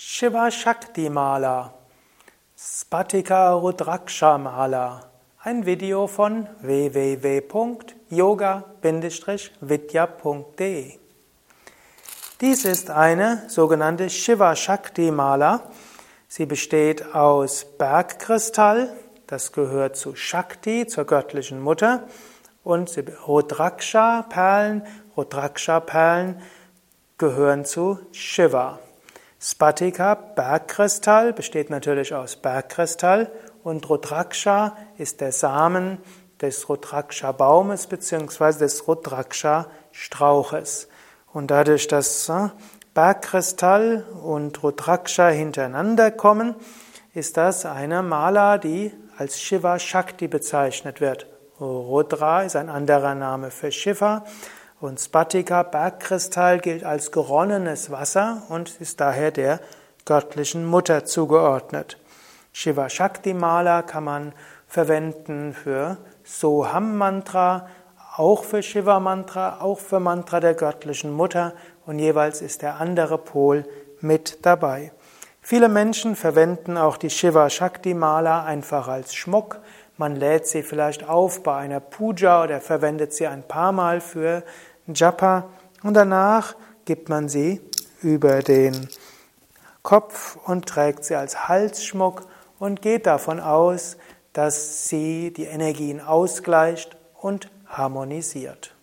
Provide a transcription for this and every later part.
Shiva Shakti Mala, Spatika Rudraksha Mala, ein Video von www.yoga-vidya.de. Dies ist eine sogenannte Shiva Shakti Mala. Sie besteht aus Bergkristall, das gehört zu Shakti, zur göttlichen Mutter, und Rudraksha Perlen, Rudraksha Perlen gehören zu Shiva. Spatika, Bergkristall, besteht natürlich aus Bergkristall und Rudraksha ist der Samen des Rudraksha-Baumes bzw. des Rudraksha-Strauches. Und dadurch, dass äh, Bergkristall und Rudraksha hintereinander kommen, ist das eine Mala, die als Shiva Shakti bezeichnet wird. Rudra ist ein anderer Name für Shiva und Spatika, Bergkristall, gilt als geronnenes Wasser und ist daher der göttlichen Mutter zugeordnet. Shiva Shakti Mala kann man verwenden für Soham Mantra, auch für Shiva Mantra, auch für Mantra der göttlichen Mutter und jeweils ist der andere Pol mit dabei. Viele Menschen verwenden auch die Shiva Shakti Mala einfach als Schmuck. Man lädt sie vielleicht auf bei einer Puja oder verwendet sie ein paar Mal für Japa und danach gibt man sie über den Kopf und trägt sie als Halsschmuck und geht davon aus, dass sie die Energien ausgleicht und harmonisiert.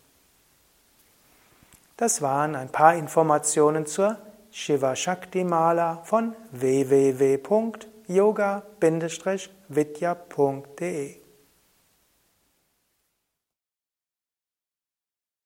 Das waren ein paar Informationen zur Shiva Shakti Mala von www.yoga-vidya.de